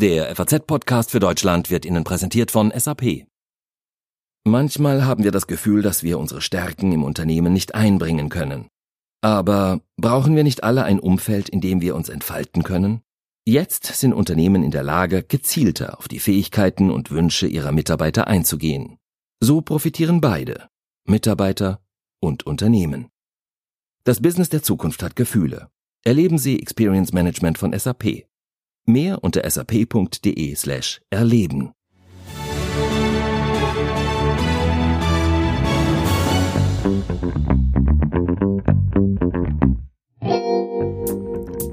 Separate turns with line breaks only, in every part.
Der FAZ-Podcast für Deutschland wird Ihnen präsentiert von SAP. Manchmal haben wir das Gefühl, dass wir unsere Stärken im Unternehmen nicht einbringen können. Aber brauchen wir nicht alle ein Umfeld, in dem wir uns entfalten können? Jetzt sind Unternehmen in der Lage, gezielter auf die Fähigkeiten und Wünsche ihrer Mitarbeiter einzugehen. So profitieren beide, Mitarbeiter und Unternehmen. Das Business der Zukunft hat Gefühle. Erleben Sie Experience Management von SAP. Mehr unter sap.de slash erleben.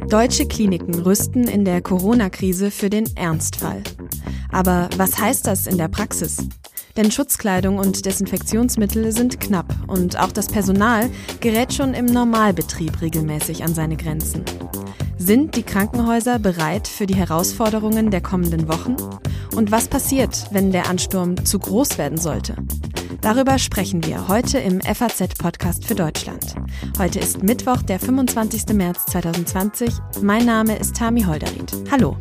Deutsche Kliniken rüsten in der Corona-Krise für den Ernstfall. Aber was heißt das in der Praxis? Denn Schutzkleidung und Desinfektionsmittel sind knapp und auch das Personal gerät schon im Normalbetrieb regelmäßig an seine Grenzen. Sind die Krankenhäuser bereit für die Herausforderungen der kommenden Wochen? Und was passiert, wenn der Ansturm zu groß werden sollte? Darüber sprechen wir heute im FAZ-Podcast für Deutschland. Heute ist Mittwoch, der 25. März 2020. Mein Name ist Tami Holderried. Hallo.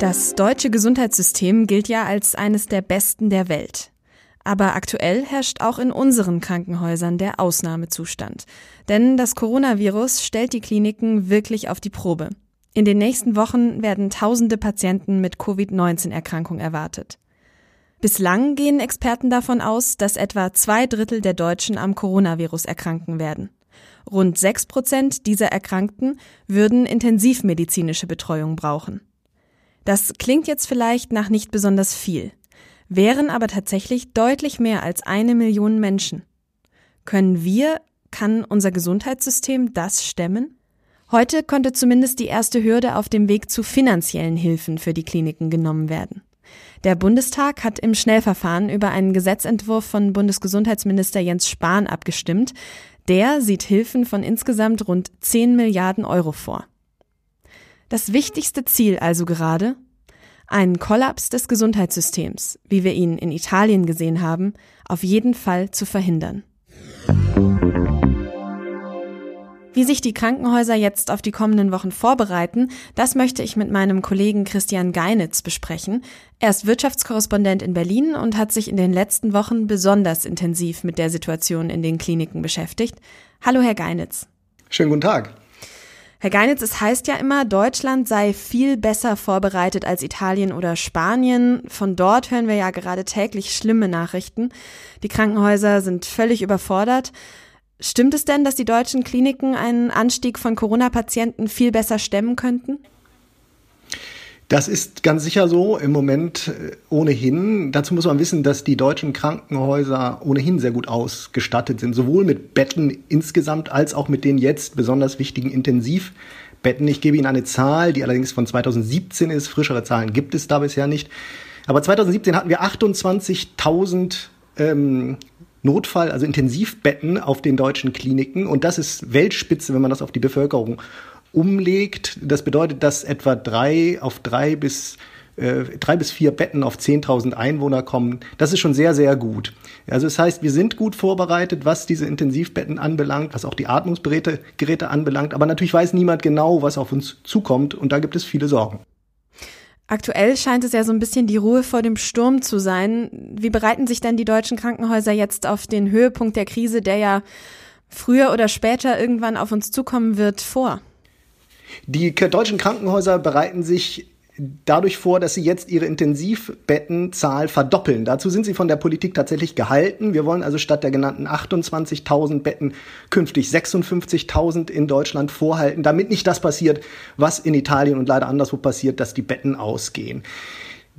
Das deutsche Gesundheitssystem gilt ja als eines der besten der Welt. Aber aktuell herrscht auch in unseren Krankenhäusern der Ausnahmezustand. Denn das Coronavirus stellt die Kliniken wirklich auf die Probe. In den nächsten Wochen werden tausende Patienten mit Covid-19-Erkrankung erwartet. Bislang gehen Experten davon aus, dass etwa zwei Drittel der Deutschen am Coronavirus erkranken werden. Rund sechs Prozent dieser Erkrankten würden intensivmedizinische Betreuung brauchen. Das klingt jetzt vielleicht nach nicht besonders viel wären aber tatsächlich deutlich mehr als eine Million Menschen. Können wir, kann unser Gesundheitssystem das stemmen? Heute konnte zumindest die erste Hürde auf dem Weg zu finanziellen Hilfen für die Kliniken genommen werden. Der Bundestag hat im Schnellverfahren über einen Gesetzentwurf von Bundesgesundheitsminister Jens Spahn abgestimmt. Der sieht Hilfen von insgesamt rund 10 Milliarden Euro vor. Das wichtigste Ziel also gerade, einen Kollaps des Gesundheitssystems, wie wir ihn in Italien gesehen haben, auf jeden Fall zu verhindern. Wie sich die Krankenhäuser jetzt auf die kommenden Wochen vorbereiten, das möchte ich mit meinem Kollegen Christian Geinitz besprechen. Er ist Wirtschaftskorrespondent in Berlin und hat sich in den letzten Wochen besonders intensiv mit der Situation in den Kliniken beschäftigt. Hallo, Herr Geinitz.
Schönen guten Tag.
Herr Geinitz, es heißt ja immer, Deutschland sei viel besser vorbereitet als Italien oder Spanien. Von dort hören wir ja gerade täglich schlimme Nachrichten. Die Krankenhäuser sind völlig überfordert. Stimmt es denn, dass die deutschen Kliniken einen Anstieg von Corona-Patienten viel besser stemmen könnten?
Das ist ganz sicher so im Moment äh, ohnehin. Dazu muss man wissen, dass die deutschen Krankenhäuser ohnehin sehr gut ausgestattet sind, sowohl mit Betten insgesamt als auch mit den jetzt besonders wichtigen Intensivbetten. Ich gebe Ihnen eine Zahl, die allerdings von 2017 ist. Frischere Zahlen gibt es da bisher nicht. Aber 2017 hatten wir 28.000 ähm, Notfall, also Intensivbetten auf den deutschen Kliniken. Und das ist Weltspitze, wenn man das auf die Bevölkerung umlegt. Das bedeutet, dass etwa drei auf drei bis äh, drei bis vier Betten auf 10.000 Einwohner kommen. Das ist schon sehr, sehr gut. Also das heißt, wir sind gut vorbereitet, was diese Intensivbetten anbelangt, was auch die Atmungsgeräte Geräte anbelangt. Aber natürlich weiß niemand genau, was auf uns zukommt. Und da gibt es viele Sorgen.
Aktuell scheint es ja so ein bisschen die Ruhe vor dem Sturm zu sein. Wie bereiten sich denn die deutschen Krankenhäuser jetzt auf den Höhepunkt der Krise, der ja früher oder später irgendwann auf uns zukommen wird, vor?
Die deutschen Krankenhäuser bereiten sich dadurch vor, dass sie jetzt ihre Intensivbettenzahl verdoppeln. Dazu sind sie von der Politik tatsächlich gehalten. Wir wollen also statt der genannten 28.000 Betten künftig 56.000 in Deutschland vorhalten, damit nicht das passiert, was in Italien und leider anderswo passiert, dass die Betten ausgehen.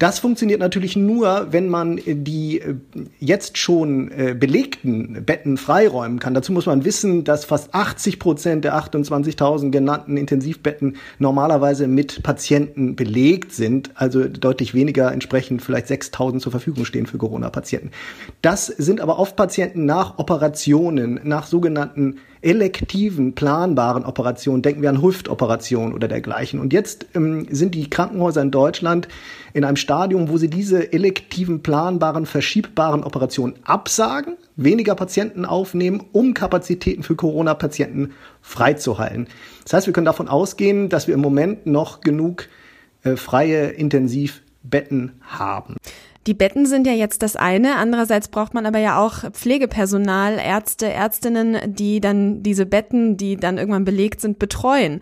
Das funktioniert natürlich nur, wenn man die äh, jetzt schon äh, belegten Betten freiräumen kann. Dazu muss man wissen, dass fast 80 Prozent der 28.000 genannten Intensivbetten normalerweise mit Patienten belegt sind, also deutlich weniger entsprechend vielleicht 6.000 zur Verfügung stehen für Corona-Patienten. Das sind aber oft Patienten nach Operationen, nach sogenannten elektiven, planbaren Operationen, denken wir an Hüftoperationen oder dergleichen. Und jetzt ähm, sind die Krankenhäuser in Deutschland in einem Stadium, wo sie diese elektiven, planbaren, verschiebbaren Operationen absagen, weniger Patienten aufnehmen, um Kapazitäten für Corona-Patienten freizuhalten. Das heißt, wir können davon ausgehen, dass wir im Moment noch genug äh, freie Intensivbetten haben.
Die Betten sind ja jetzt das eine. Andererseits braucht man aber ja auch Pflegepersonal, Ärzte, Ärztinnen, die dann diese Betten, die dann irgendwann belegt sind, betreuen.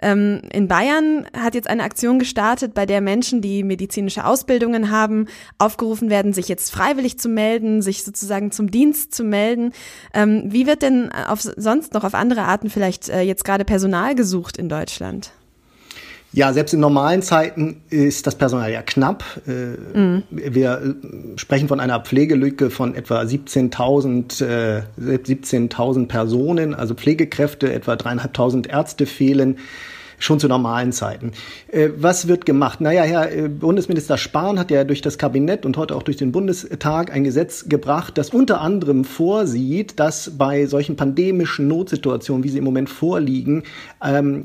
Ähm, in Bayern hat jetzt eine Aktion gestartet, bei der Menschen, die medizinische Ausbildungen haben, aufgerufen werden, sich jetzt freiwillig zu melden, sich sozusagen zum Dienst zu melden. Ähm, wie wird denn auf, sonst noch auf andere Arten vielleicht äh, jetzt gerade Personal gesucht in Deutschland?
Ja, selbst in normalen Zeiten ist das Personal ja knapp. Äh, mhm. Wir äh, sprechen von einer Pflegelücke von etwa 17.000 äh, 17.000 Personen, also Pflegekräfte, etwa dreieinhalbtausend Ärzte fehlen schon zu normalen Zeiten. Äh, was wird gemacht? Naja, Herr äh, Bundesminister Spahn hat ja durch das Kabinett und heute auch durch den Bundestag ein Gesetz gebracht, das unter anderem vorsieht, dass bei solchen pandemischen Notsituationen, wie sie im Moment vorliegen, ähm,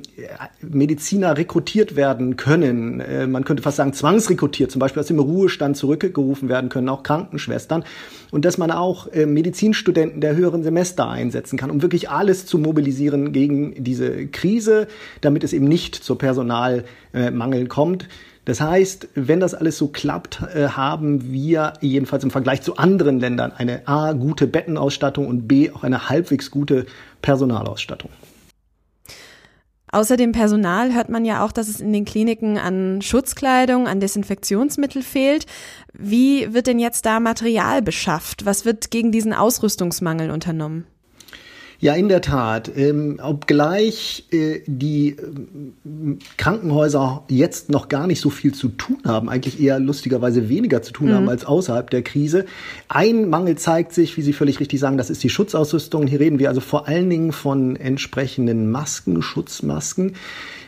Mediziner rekrutiert werden können. Äh, man könnte fast sagen zwangsrekrutiert, zum Beispiel aus dem Ruhestand zurückgerufen werden können, auch Krankenschwestern. Und dass man auch Medizinstudenten der höheren Semester einsetzen kann, um wirklich alles zu mobilisieren gegen diese Krise, damit es eben eben nicht zur Personalmangel kommt. Das heißt, wenn das alles so klappt, äh, haben wir jedenfalls im Vergleich zu anderen Ländern eine A, gute Bettenausstattung und B, auch eine halbwegs gute Personalausstattung.
Außer dem Personal hört man ja auch, dass es in den Kliniken an Schutzkleidung, an Desinfektionsmittel fehlt. Wie wird denn jetzt da Material beschafft? Was wird gegen diesen Ausrüstungsmangel unternommen?
Ja, in der Tat. Ähm, obgleich äh, die äh, Krankenhäuser jetzt noch gar nicht so viel zu tun haben, eigentlich eher lustigerweise weniger zu tun mhm. haben als außerhalb der Krise. Ein Mangel zeigt sich, wie Sie völlig richtig sagen, das ist die Schutzausrüstung. Hier reden wir also vor allen Dingen von entsprechenden Masken, Schutzmasken.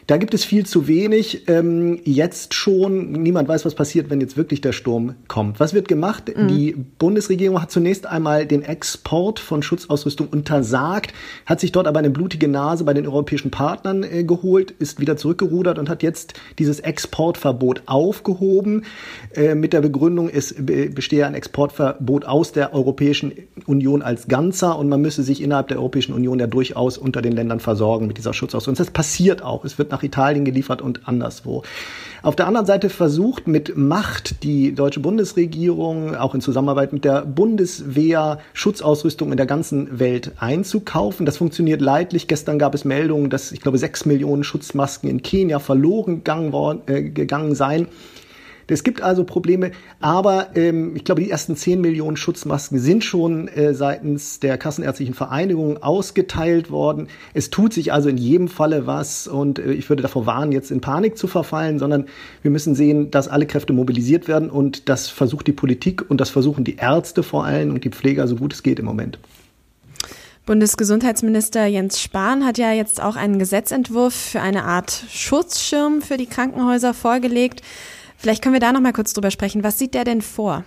Da gibt es viel zu wenig. Ähm, jetzt schon, niemand weiß, was passiert, wenn jetzt wirklich der Sturm kommt. Was wird gemacht? Mhm. Die Bundesregierung hat zunächst einmal den Export von Schutzausrüstung untersagt, hat sich dort aber eine blutige Nase bei den europäischen Partnern äh, geholt, ist wieder zurückgerudert und hat jetzt dieses Exportverbot aufgehoben äh, mit der Begründung, es bestehe ein Exportverbot aus der Europäischen Union als Ganzer und man müsse sich innerhalb der Europäischen Union ja durchaus unter den Ländern versorgen mit dieser Schutzausrüstung. Das passiert auch. Es wird nach Italien geliefert und anderswo. Auf der anderen Seite versucht mit Macht die deutsche Bundesregierung auch in Zusammenarbeit mit der Bundeswehr Schutzausrüstung in der ganzen Welt einzukaufen. Das funktioniert leidlich. Gestern gab es Meldungen, dass ich glaube sechs Millionen Schutzmasken in Kenia verloren gegangen, worden, äh, gegangen seien. Es gibt also Probleme, aber ähm, ich glaube, die ersten 10 Millionen Schutzmasken sind schon äh, seitens der Kassenärztlichen Vereinigung ausgeteilt worden. Es tut sich also in jedem Falle was und äh, ich würde davor warnen, jetzt in Panik zu verfallen, sondern wir müssen sehen, dass alle Kräfte mobilisiert werden und das versucht die Politik und das versuchen die Ärzte vor allem und die Pfleger so gut es geht im Moment.
Bundesgesundheitsminister Jens Spahn hat ja jetzt auch einen Gesetzentwurf für eine Art Schutzschirm für die Krankenhäuser vorgelegt. Vielleicht können wir da noch mal kurz drüber sprechen. Was sieht der denn vor?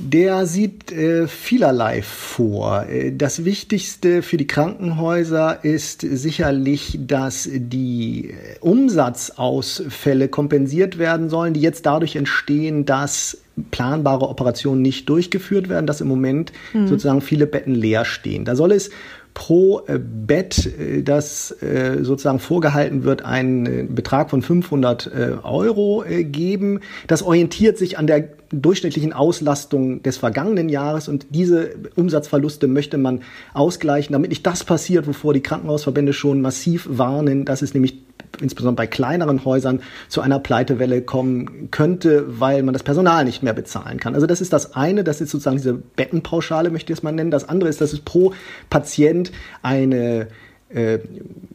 Der sieht äh, vielerlei vor. Äh, das Wichtigste für die Krankenhäuser ist sicherlich, dass die Umsatzausfälle kompensiert werden sollen, die jetzt dadurch entstehen, dass planbare Operationen nicht durchgeführt werden, dass im Moment mhm. sozusagen viele Betten leer stehen. Da soll es pro äh, Bett, äh, das äh, sozusagen vorgehalten wird, einen Betrag von 500 Euro geben. Das orientiert sich an der durchschnittlichen Auslastung des vergangenen Jahres und diese Umsatzverluste möchte man ausgleichen, damit nicht das passiert, wovor die Krankenhausverbände schon massiv warnen, dass es nämlich insbesondere bei kleineren Häusern zu einer Pleitewelle kommen könnte, weil man das Personal nicht mehr bezahlen kann. Also das ist das eine, das ist sozusagen diese Bettenpauschale, möchte ich es mal nennen. Das andere ist, dass es pro Patient eine äh,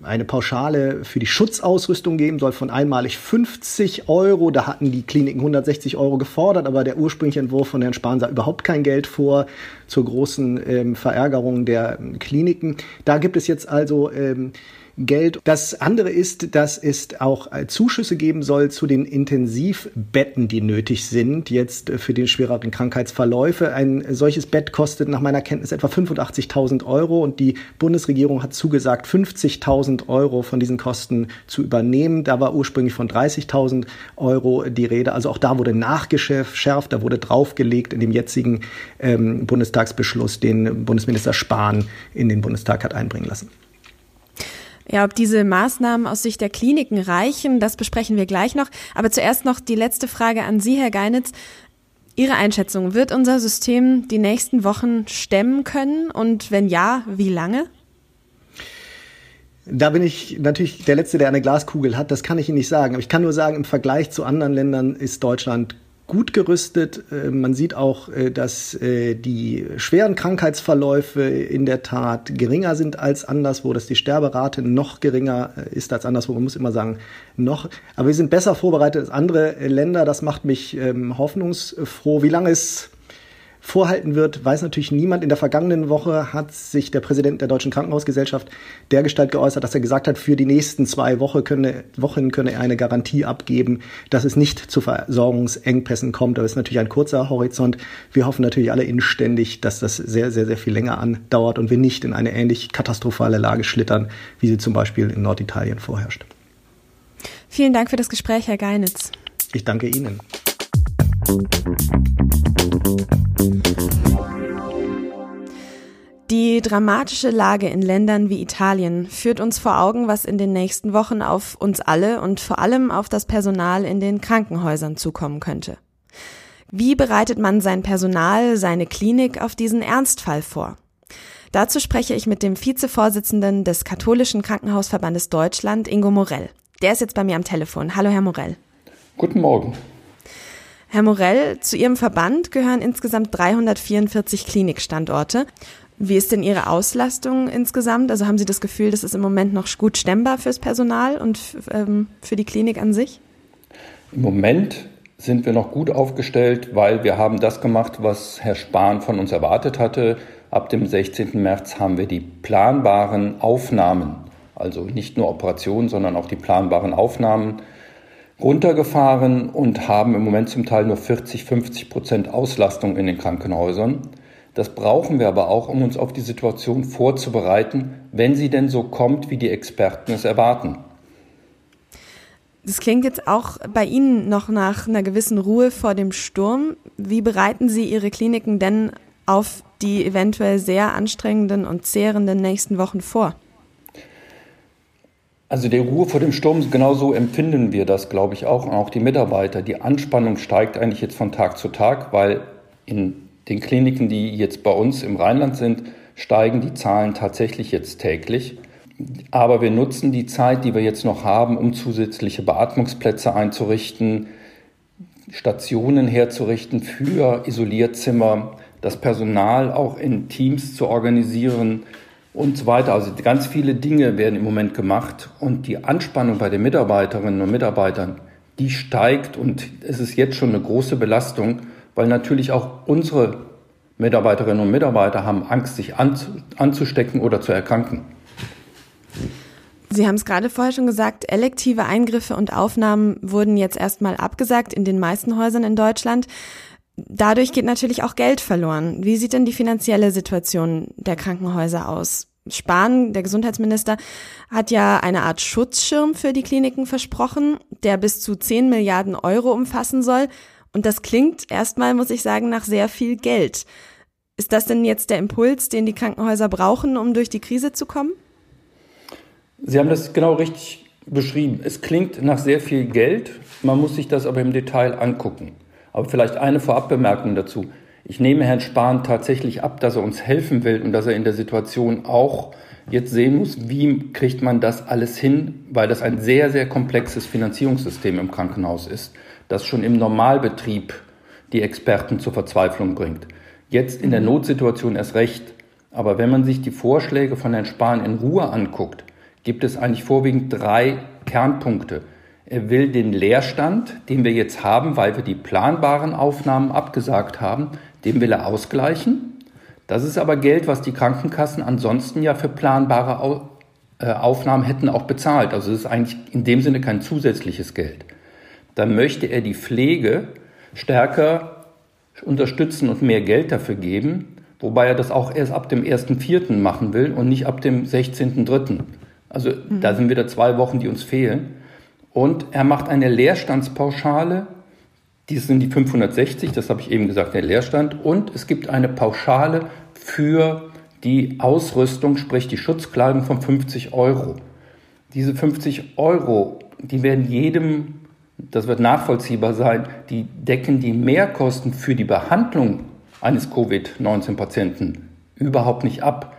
eine Pauschale für die Schutzausrüstung geben soll von einmalig 50 Euro. Da hatten die Kliniken 160 Euro gefordert, aber der ursprüngliche Entwurf von Herrn Spahn sah überhaupt kein Geld vor zur großen ähm, Verärgerung der Kliniken. Da gibt es jetzt also ähm, Geld. Das andere ist, dass es auch Zuschüsse geben soll zu den Intensivbetten, die nötig sind, jetzt für die schwereren Krankheitsverläufe. Ein solches Bett kostet nach meiner Kenntnis etwa 85.000 Euro und die Bundesregierung hat zugesagt, 50.000 Euro von diesen Kosten zu übernehmen. Da war ursprünglich von 30.000 Euro die Rede. Also auch da wurde nachgeschärft, da wurde draufgelegt in dem jetzigen ähm, Bundestagsbeschluss, den Bundesminister Spahn in den Bundestag hat einbringen lassen.
Ja, ob diese Maßnahmen aus Sicht der Kliniken reichen, das besprechen wir gleich noch. Aber zuerst noch die letzte Frage an Sie, Herr Geinitz. Ihre Einschätzung, wird unser System die nächsten Wochen stemmen können? Und wenn ja, wie lange?
Da bin ich natürlich der Letzte, der eine Glaskugel hat. Das kann ich Ihnen nicht sagen. Aber ich kann nur sagen, im Vergleich zu anderen Ländern ist Deutschland gut gerüstet. Äh, man sieht auch, äh, dass äh, die schweren Krankheitsverläufe in der Tat geringer sind als anderswo, dass die Sterberate noch geringer ist als anderswo. Man muss immer sagen, noch. Aber wir sind besser vorbereitet als andere Länder. Das macht mich ähm, hoffnungsfroh. Wie lange es vorhalten wird, weiß natürlich niemand. In der vergangenen Woche hat sich der Präsident der Deutschen Krankenhausgesellschaft dergestalt geäußert, dass er gesagt hat, für die nächsten zwei Wochen könne, Wochen könne er eine Garantie abgeben, dass es nicht zu Versorgungsengpässen kommt. Das ist natürlich ein kurzer Horizont. Wir hoffen natürlich alle inständig, dass das sehr, sehr, sehr viel länger andauert und wir nicht in eine ähnlich katastrophale Lage schlittern, wie sie zum Beispiel in Norditalien vorherrscht.
Vielen Dank für das Gespräch, Herr Geinitz.
Ich danke Ihnen.
Die dramatische Lage in Ländern wie Italien führt uns vor Augen, was in den nächsten Wochen auf uns alle und vor allem auf das Personal in den Krankenhäusern zukommen könnte. Wie bereitet man sein Personal, seine Klinik auf diesen Ernstfall vor? Dazu spreche ich mit dem Vizevorsitzenden des Katholischen Krankenhausverbandes Deutschland, Ingo Morell. Der ist jetzt bei mir am Telefon. Hallo, Herr Morell.
Guten Morgen.
Herr Morell, zu Ihrem Verband gehören insgesamt 344 Klinikstandorte. Wie ist denn Ihre Auslastung insgesamt? Also haben Sie das Gefühl, das ist im Moment noch gut stemmbar fürs Personal und ähm, für die Klinik an sich?
Im Moment sind wir noch gut aufgestellt, weil wir haben das gemacht, was Herr Spahn von uns erwartet hatte. Ab dem 16. März haben wir die planbaren Aufnahmen, also nicht nur Operationen, sondern auch die planbaren Aufnahmen runtergefahren und haben im Moment zum Teil nur 40, 50 Prozent Auslastung in den Krankenhäusern. Das brauchen wir aber auch, um uns auf die Situation vorzubereiten, wenn sie denn so kommt, wie die Experten es erwarten.
Das klingt jetzt auch bei Ihnen noch nach einer gewissen Ruhe vor dem Sturm. Wie bereiten Sie Ihre Kliniken denn auf die eventuell sehr anstrengenden und zehrenden nächsten Wochen vor?
Also die Ruhe vor dem Sturm, genauso empfinden wir das, glaube ich, auch. Und auch die Mitarbeiter. Die Anspannung steigt eigentlich jetzt von Tag zu Tag, weil in den Kliniken, die jetzt bei uns im Rheinland sind, steigen die Zahlen tatsächlich jetzt täglich. Aber wir nutzen die Zeit, die wir jetzt noch haben, um zusätzliche Beatmungsplätze einzurichten, Stationen herzurichten für Isolierzimmer, das Personal auch in Teams zu organisieren, und so weiter. Also ganz viele Dinge werden im Moment gemacht und die Anspannung bei den Mitarbeiterinnen und Mitarbeitern, die steigt und es ist jetzt schon eine große Belastung, weil natürlich auch unsere Mitarbeiterinnen und Mitarbeiter haben Angst, sich anzustecken oder zu erkranken.
Sie haben es gerade vorher schon gesagt, elektive Eingriffe und Aufnahmen wurden jetzt erstmal abgesagt in den meisten Häusern in Deutschland. Dadurch geht natürlich auch Geld verloren. Wie sieht denn die finanzielle Situation der Krankenhäuser aus? Spahn, der Gesundheitsminister, hat ja eine Art Schutzschirm für die Kliniken versprochen, der bis zu 10 Milliarden Euro umfassen soll. Und das klingt erstmal, muss ich sagen, nach sehr viel Geld. Ist das denn jetzt der Impuls, den die Krankenhäuser brauchen, um durch die Krise zu kommen?
Sie haben das genau richtig beschrieben. Es klingt nach sehr viel Geld, man muss sich das aber im Detail angucken. Aber vielleicht eine Vorabbemerkung dazu. Ich nehme Herrn Spahn tatsächlich ab, dass er uns helfen will und dass er in der Situation auch jetzt sehen muss, wie kriegt man das alles hin, weil das ein sehr, sehr komplexes Finanzierungssystem im Krankenhaus ist, das schon im Normalbetrieb die Experten zur Verzweiflung bringt. Jetzt in der mhm. Notsituation erst recht. Aber wenn man sich die Vorschläge von Herrn Spahn in Ruhe anguckt, gibt es eigentlich vorwiegend drei Kernpunkte. Er will den Leerstand, den wir jetzt haben, weil wir die planbaren Aufnahmen abgesagt haben, den will er ausgleichen. Das ist aber Geld, was die Krankenkassen ansonsten ja für planbare äh, Aufnahmen hätten auch bezahlt. Also es ist eigentlich in dem Sinne kein zusätzliches Geld. Dann möchte er die Pflege stärker unterstützen und mehr Geld dafür geben, wobei er das auch erst ab dem 1.4. machen will und nicht ab dem 16.3. Also mhm. da sind wieder zwei Wochen, die uns fehlen. Und er macht eine Leerstandspauschale, die sind die 560, das habe ich eben gesagt, der Leerstand. Und es gibt eine Pauschale für die Ausrüstung, sprich die Schutzkleidung von 50 Euro. Diese 50 Euro, die werden jedem, das wird nachvollziehbar sein, die decken die Mehrkosten für die Behandlung eines Covid-19-Patienten überhaupt nicht ab.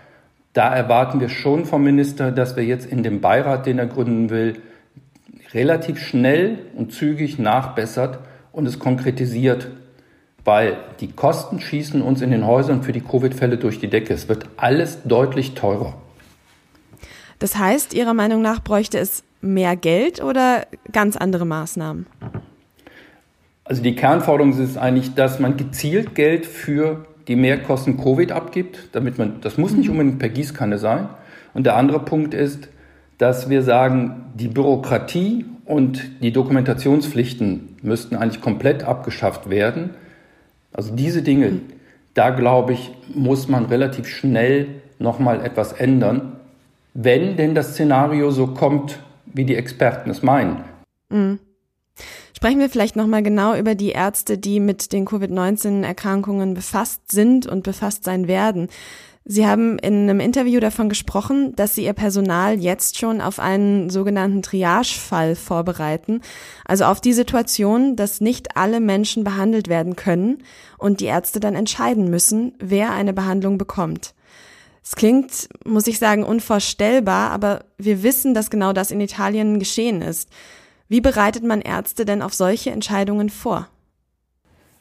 Da erwarten wir schon vom Minister, dass wir jetzt in dem Beirat, den er gründen will, relativ schnell und zügig nachbessert und es konkretisiert weil die Kosten schießen uns in den Häusern für die Covid-Fälle durch die Decke. Es wird alles deutlich teurer.
Das heißt, Ihrer Meinung nach bräuchte es mehr Geld oder ganz andere Maßnahmen?
Also die Kernforderung ist eigentlich, dass man gezielt Geld für die Mehrkosten Covid abgibt, damit man, das muss nicht mhm. unbedingt per Gießkanne sein. Und der andere Punkt ist, dass wir sagen, die Bürokratie und die Dokumentationspflichten müssten eigentlich komplett abgeschafft werden also diese Dinge, mhm. da glaube ich, muss man relativ schnell nochmal etwas ändern, wenn denn das Szenario so kommt, wie die Experten es meinen. Mhm.
Sprechen wir vielleicht nochmal genau über die Ärzte, die mit den Covid-19-Erkrankungen befasst sind und befasst sein werden. Sie haben in einem Interview davon gesprochen, dass Sie Ihr Personal jetzt schon auf einen sogenannten Triage-Fall vorbereiten, also auf die Situation, dass nicht alle Menschen behandelt werden können und die Ärzte dann entscheiden müssen, wer eine Behandlung bekommt. Es klingt, muss ich sagen, unvorstellbar, aber wir wissen, dass genau das in Italien geschehen ist. Wie bereitet man Ärzte denn auf solche Entscheidungen vor?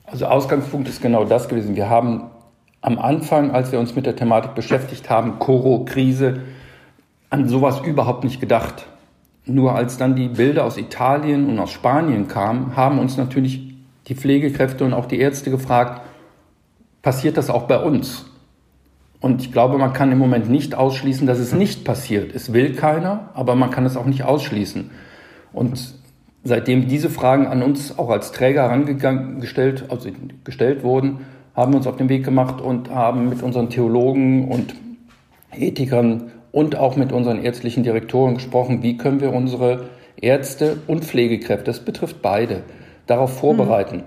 Also Ausgangspunkt ist genau das gewesen. Wir haben am Anfang, als wir uns mit der Thematik beschäftigt haben, Koro-Krise, an sowas überhaupt nicht gedacht. Nur als dann die Bilder aus Italien und aus Spanien kamen, haben uns natürlich die Pflegekräfte und auch die Ärzte gefragt, passiert das auch bei uns? Und ich glaube, man kann im Moment nicht ausschließen, dass es nicht passiert. Es will keiner, aber man kann es auch nicht ausschließen. Und seitdem diese Fragen an uns auch als Träger herangestellt, also gestellt wurden, haben wir uns auf den Weg gemacht und haben mit unseren Theologen und Ethikern und auch mit unseren ärztlichen Direktoren gesprochen, wie können wir unsere Ärzte und Pflegekräfte, das betrifft beide, darauf vorbereiten. Mhm.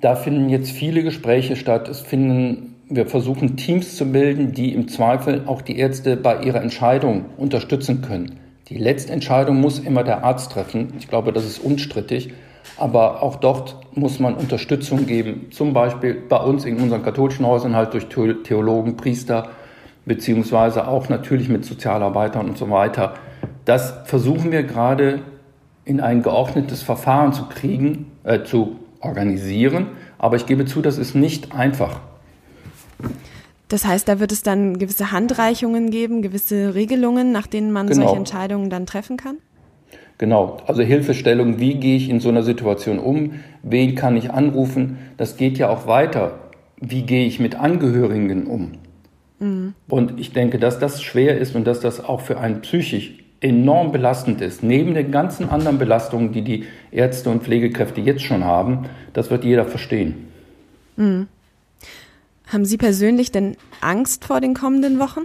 Da finden jetzt viele Gespräche statt. Es finden, wir versuchen Teams zu bilden, die im Zweifel auch die Ärzte bei ihrer Entscheidung unterstützen können. Die Letztentscheidung muss immer der Arzt treffen. Ich glaube, das ist unstrittig. Aber auch dort muss man Unterstützung geben. Zum Beispiel bei uns in unseren katholischen Häusern halt durch Theologen, Priester, beziehungsweise auch natürlich mit Sozialarbeitern und so weiter. Das versuchen wir gerade in ein geordnetes Verfahren zu kriegen, äh, zu organisieren. Aber ich gebe zu, das ist nicht einfach.
Das heißt, da wird es dann gewisse Handreichungen geben, gewisse Regelungen, nach denen man genau. solche Entscheidungen dann treffen kann?
Genau, also Hilfestellung, wie gehe ich in so einer Situation um, wen kann ich anrufen, das geht ja auch weiter. Wie gehe ich mit Angehörigen um? Mhm. Und ich denke, dass das schwer ist und dass das auch für einen psychisch enorm belastend ist. Neben den ganzen anderen Belastungen, die die Ärzte und Pflegekräfte jetzt schon haben, das wird jeder verstehen. Mhm.
Haben Sie persönlich denn Angst vor den kommenden Wochen?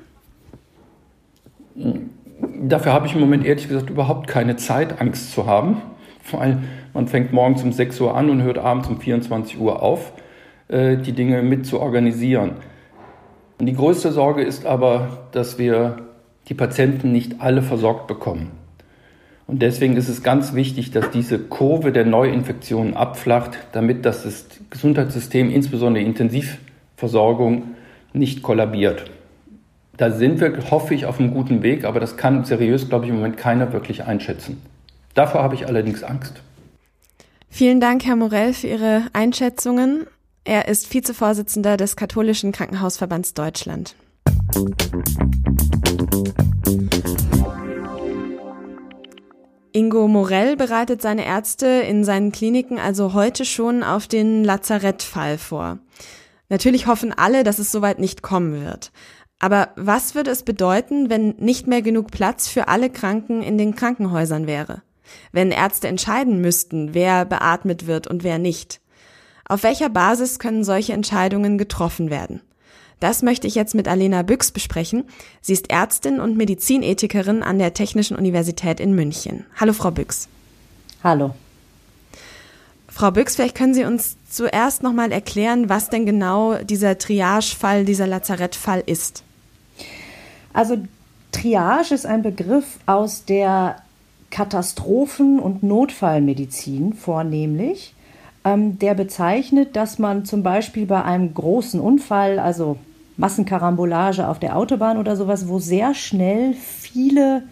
Dafür habe ich im Moment ehrlich gesagt überhaupt keine Zeit, Angst zu haben. Vor allem, man fängt morgens um 6 Uhr an und hört abends um 24 Uhr auf, äh, die Dinge mit zu organisieren. Und die größte Sorge ist aber, dass wir die Patienten nicht alle versorgt bekommen. Und deswegen ist es ganz wichtig, dass diese Kurve der Neuinfektionen abflacht, damit das Gesundheitssystem, insbesondere die Intensivversorgung, nicht kollabiert. Da sind wir, hoffe ich, auf einem guten Weg, aber das kann seriös, glaube ich, im Moment keiner wirklich einschätzen. Davor habe ich allerdings Angst.
Vielen Dank, Herr Morell, für Ihre Einschätzungen. Er ist Vizevorsitzender des Katholischen Krankenhausverbands Deutschland. Ingo Morell bereitet seine Ärzte in seinen Kliniken also heute schon auf den Lazarettfall vor. Natürlich hoffen alle, dass es soweit nicht kommen wird. Aber was würde es bedeuten, wenn nicht mehr genug Platz für alle Kranken in den Krankenhäusern wäre? Wenn Ärzte entscheiden müssten, wer beatmet wird und wer nicht? Auf welcher Basis können solche Entscheidungen getroffen werden? Das möchte ich jetzt mit Alena Büchs besprechen. Sie ist Ärztin und Medizinethikerin an der Technischen Universität in München. Hallo, Frau Büchs.
Hallo.
Frau Büchs, vielleicht können Sie uns zuerst nochmal erklären, was denn genau dieser Triage-Fall, dieser Lazarettfall ist.
Also Triage ist ein Begriff aus der Katastrophen- und Notfallmedizin vornehmlich, ähm, der bezeichnet, dass man zum Beispiel bei einem großen Unfall, also Massenkarambolage auf der Autobahn oder sowas, wo sehr schnell viele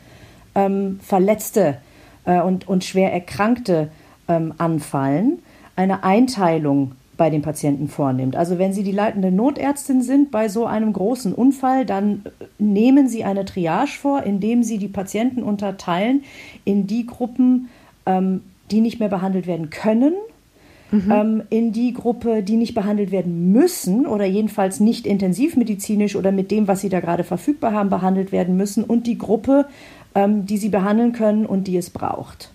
ähm, Verletzte äh, und, und schwer Erkrankte ähm, anfallen, eine Einteilung bei den Patienten vornimmt. Also wenn Sie die leitende Notärztin sind bei so einem großen Unfall, dann äh, nehmen Sie eine Triage vor, indem Sie die Patienten unterteilen in die Gruppen, ähm, die nicht mehr behandelt werden können mhm. ähm, in die Gruppe, die nicht behandelt werden müssen oder jedenfalls nicht intensivmedizinisch oder mit dem, was sie da gerade verfügbar haben, behandelt werden müssen und die Gruppe, ähm, die sie behandeln können und die es braucht.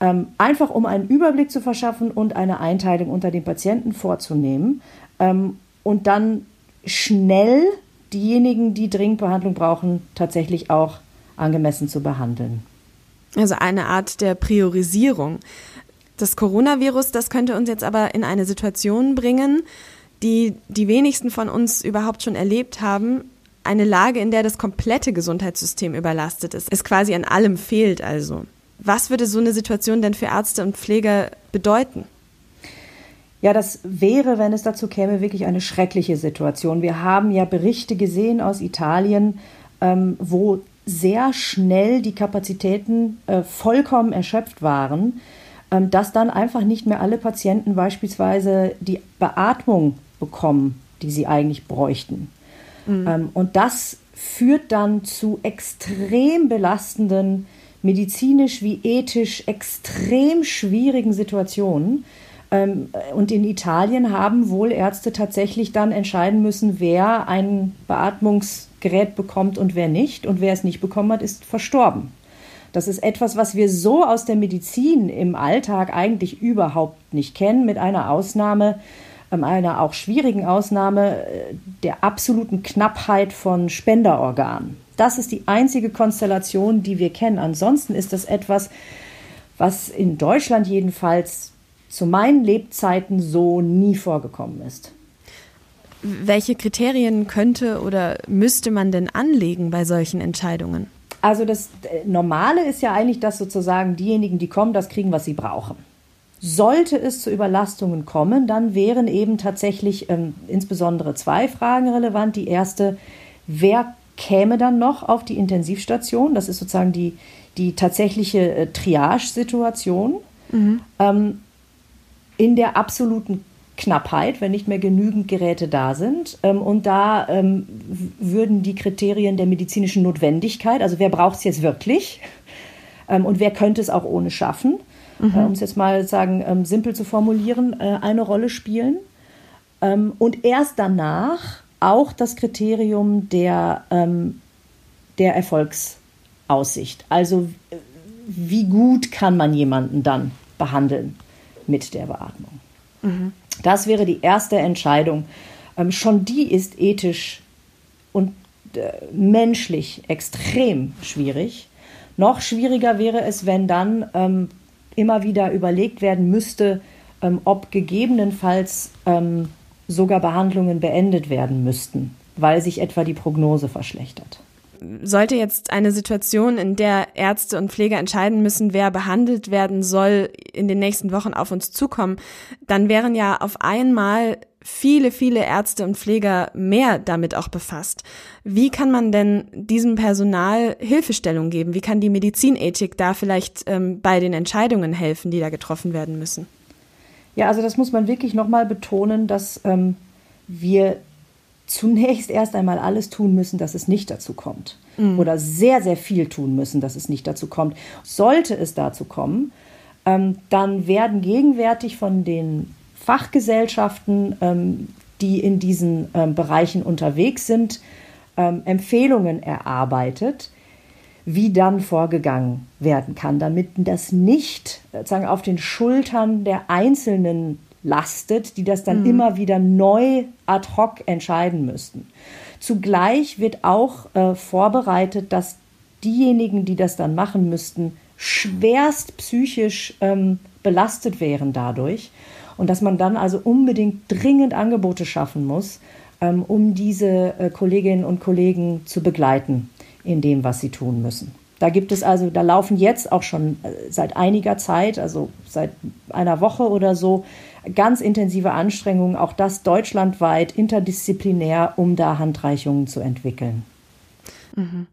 Ähm, einfach um einen Überblick zu verschaffen und eine Einteilung unter den Patienten vorzunehmen ähm, und dann schnell diejenigen, die dringend Behandlung brauchen, tatsächlich auch angemessen zu behandeln.
Also eine Art der Priorisierung. Das Coronavirus, das könnte uns jetzt aber in eine Situation bringen, die die wenigsten von uns überhaupt schon erlebt haben. Eine Lage, in der das komplette Gesundheitssystem überlastet ist, es quasi an allem fehlt also. Was würde so eine Situation denn für Ärzte und Pfleger bedeuten?
Ja, das wäre, wenn es dazu käme, wirklich eine schreckliche Situation. Wir haben ja Berichte gesehen aus Italien, ähm, wo sehr schnell die Kapazitäten äh, vollkommen erschöpft waren ähm, dass dann einfach nicht mehr alle Patienten beispielsweise die Beatmung bekommen, die sie eigentlich bräuchten. Mhm. Ähm, und das führt dann zu extrem belastenden, medizinisch wie ethisch extrem schwierigen Situationen. Ähm, und in Italien haben wohl Ärzte tatsächlich dann entscheiden müssen, wer ein Beatmungsgerät bekommt und wer nicht. Und wer es nicht bekommen hat, ist verstorben. Das ist etwas, was wir so aus der Medizin im Alltag eigentlich überhaupt nicht kennen, mit einer Ausnahme, einer auch schwierigen Ausnahme äh, der absoluten Knappheit von Spenderorganen. Das ist die einzige Konstellation, die wir kennen. Ansonsten ist das etwas, was in Deutschland jedenfalls zu meinen Lebzeiten so nie vorgekommen ist.
Welche Kriterien könnte oder müsste man denn anlegen bei solchen Entscheidungen?
Also das äh, Normale ist ja eigentlich, dass sozusagen diejenigen, die kommen, das kriegen, was sie brauchen. Sollte es zu Überlastungen kommen, dann wären eben tatsächlich ähm, insbesondere zwei Fragen relevant. Die erste, wer käme dann noch auf die Intensivstation? Das ist sozusagen die, die tatsächliche äh, Triage-Situation. Mhm. Ähm, in der absoluten Knappheit, wenn nicht mehr genügend Geräte da sind. Ähm, und da ähm, würden die Kriterien der medizinischen Notwendigkeit, also wer braucht es jetzt wirklich ähm, und wer könnte es auch ohne schaffen, mhm. äh, um es jetzt mal sagen, ähm, simpel zu formulieren, äh, eine Rolle spielen. Ähm, und erst danach auch das Kriterium der, ähm, der Erfolgsaussicht. Also wie gut kann man jemanden dann behandeln mit der Beatmung. Mhm. Das wäre die erste Entscheidung. Ähm, schon die ist ethisch und äh, menschlich extrem schwierig. Noch schwieriger wäre es, wenn dann ähm, immer wieder überlegt werden müsste, ähm, ob gegebenenfalls ähm, sogar Behandlungen beendet werden müssten, weil sich etwa die Prognose verschlechtert.
Sollte jetzt eine Situation, in der Ärzte und Pfleger entscheiden müssen, wer behandelt werden soll, in den nächsten Wochen auf uns zukommen, dann wären ja auf einmal viele, viele Ärzte und Pfleger mehr damit auch befasst. Wie kann man denn diesem Personal Hilfestellung geben? Wie kann die Medizinethik da vielleicht ähm, bei den Entscheidungen helfen, die da getroffen werden müssen?
Ja, also das muss man wirklich nochmal betonen, dass ähm, wir zunächst erst einmal alles tun müssen, dass es nicht dazu kommt. Mhm. Oder sehr, sehr viel tun müssen, dass es nicht dazu kommt. Sollte es dazu kommen, ähm, dann werden gegenwärtig von den Fachgesellschaften, ähm, die in diesen ähm, Bereichen unterwegs sind, ähm, Empfehlungen erarbeitet, wie dann vorgegangen werden kann, damit das nicht sozusagen auf den Schultern der Einzelnen lastet, die das dann mhm. immer wieder neu ad hoc entscheiden müssten. Zugleich wird auch äh, vorbereitet, dass diejenigen, die das dann machen müssten, schwerst psychisch ähm, belastet wären dadurch und dass man dann also unbedingt dringend Angebote schaffen muss, ähm, um diese äh, Kolleginnen und Kollegen zu begleiten in dem, was sie tun müssen. Da gibt es also, da laufen jetzt auch schon äh, seit einiger Zeit, also seit einer Woche oder so, ganz intensive Anstrengungen, auch das deutschlandweit, interdisziplinär, um da Handreichungen zu entwickeln. Mhm.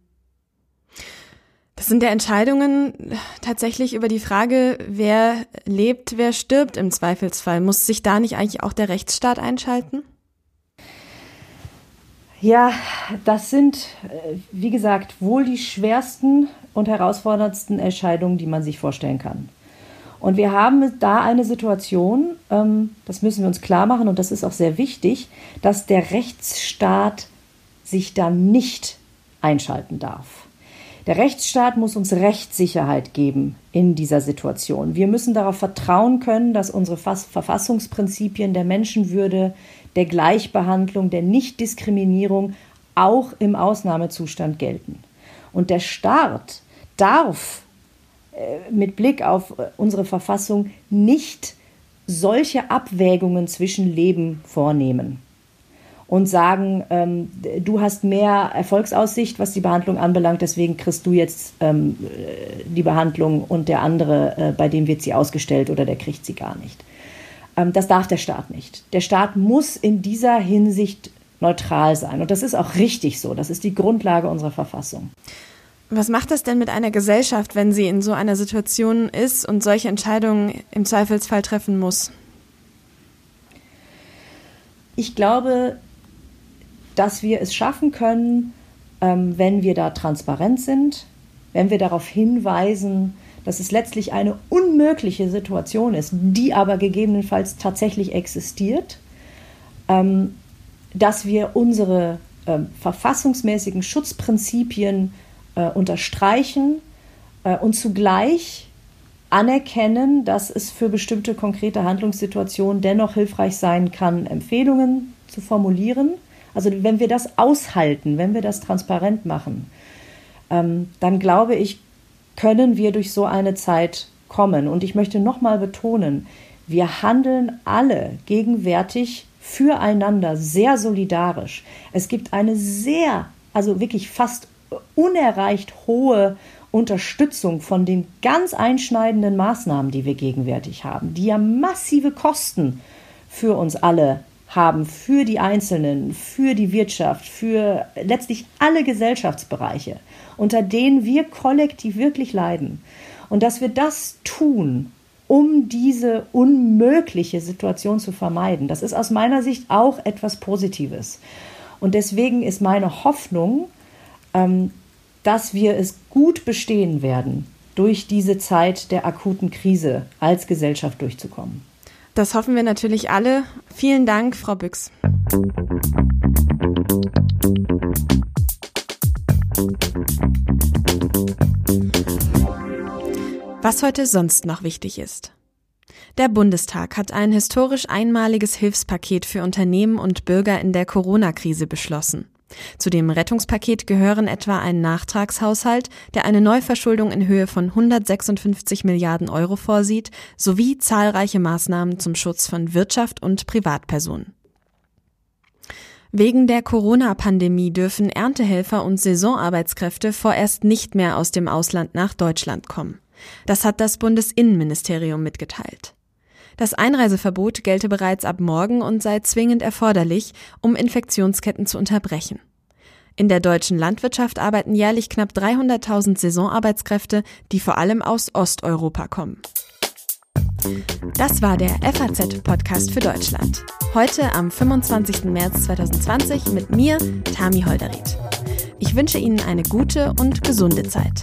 Das sind ja Entscheidungen tatsächlich über die Frage, wer lebt, wer stirbt im Zweifelsfall. Muss sich da nicht eigentlich auch der Rechtsstaat einschalten?
Ja, das sind, äh, wie gesagt, wohl die schwersten und herausforderndsten Entscheidungen, die man sich vorstellen kann. Und wir haben da eine Situation, ähm, das müssen wir uns klar machen, und das ist auch sehr wichtig, dass der Rechtsstaat sich da nicht einschalten darf. Der Rechtsstaat muss uns Rechtssicherheit geben in dieser Situation. Wir müssen darauf vertrauen können, dass unsere Verfassungsprinzipien der Menschenwürde, der Gleichbehandlung, der Nichtdiskriminierung auch im Ausnahmezustand gelten. Und der Staat darf äh, mit Blick auf äh, unsere Verfassung nicht solche Abwägungen zwischen Leben vornehmen und sagen, ähm, du hast mehr Erfolgsaussicht, was die Behandlung anbelangt, deswegen kriegst du jetzt ähm, die Behandlung und der andere, äh, bei dem wird sie ausgestellt oder der kriegt sie gar nicht. Ähm, das darf der Staat nicht. Der Staat muss in dieser Hinsicht neutral sein und das ist auch richtig so. Das ist die Grundlage unserer Verfassung.
Was macht das denn mit einer Gesellschaft, wenn sie in so einer Situation ist und solche Entscheidungen im Zweifelsfall treffen muss?
Ich glaube, dass wir es schaffen können, ähm, wenn wir da transparent sind, wenn wir darauf hinweisen, dass es letztlich eine unmögliche Situation ist, die aber gegebenenfalls tatsächlich existiert, ähm, dass wir unsere ähm, verfassungsmäßigen Schutzprinzipien äh, unterstreichen äh, und zugleich anerkennen, dass es für bestimmte konkrete Handlungssituationen dennoch hilfreich sein kann, Empfehlungen zu formulieren also wenn wir das aushalten, wenn wir das transparent machen, ähm, dann glaube ich, können wir durch so eine Zeit kommen. Und ich möchte nochmal betonen, wir handeln alle gegenwärtig füreinander sehr solidarisch. Es gibt eine sehr, also wirklich fast unerreicht hohe Unterstützung von den ganz einschneidenden Maßnahmen, die wir gegenwärtig haben, die ja massive Kosten für uns alle haben für die Einzelnen, für die Wirtschaft, für letztlich alle Gesellschaftsbereiche, unter denen wir kollektiv wirklich leiden. Und dass wir das tun, um diese unmögliche Situation zu vermeiden, das ist aus meiner Sicht auch etwas Positives. Und deswegen ist meine Hoffnung, ähm, dass wir es gut bestehen werden, durch diese Zeit der akuten Krise als Gesellschaft durchzukommen.
Das hoffen wir natürlich alle. Vielen Dank, Frau Büchs. Was heute sonst noch wichtig ist. Der Bundestag hat ein historisch einmaliges Hilfspaket für Unternehmen und Bürger in der Corona-Krise beschlossen. Zu dem Rettungspaket gehören etwa ein Nachtragshaushalt, der eine Neuverschuldung in Höhe von 156 Milliarden Euro vorsieht, sowie zahlreiche Maßnahmen zum Schutz von Wirtschaft und Privatpersonen. Wegen der Corona-Pandemie dürfen Erntehelfer und Saisonarbeitskräfte vorerst nicht mehr aus dem Ausland nach Deutschland kommen. Das hat das Bundesinnenministerium mitgeteilt. Das Einreiseverbot gelte bereits ab morgen und sei zwingend erforderlich, um Infektionsketten zu unterbrechen. In der deutschen Landwirtschaft arbeiten jährlich knapp 300.000 Saisonarbeitskräfte, die vor allem aus Osteuropa kommen. Das war der FAZ-Podcast für Deutschland. Heute am 25. März 2020 mit mir, Tami Holderried. Ich wünsche Ihnen eine gute und gesunde Zeit.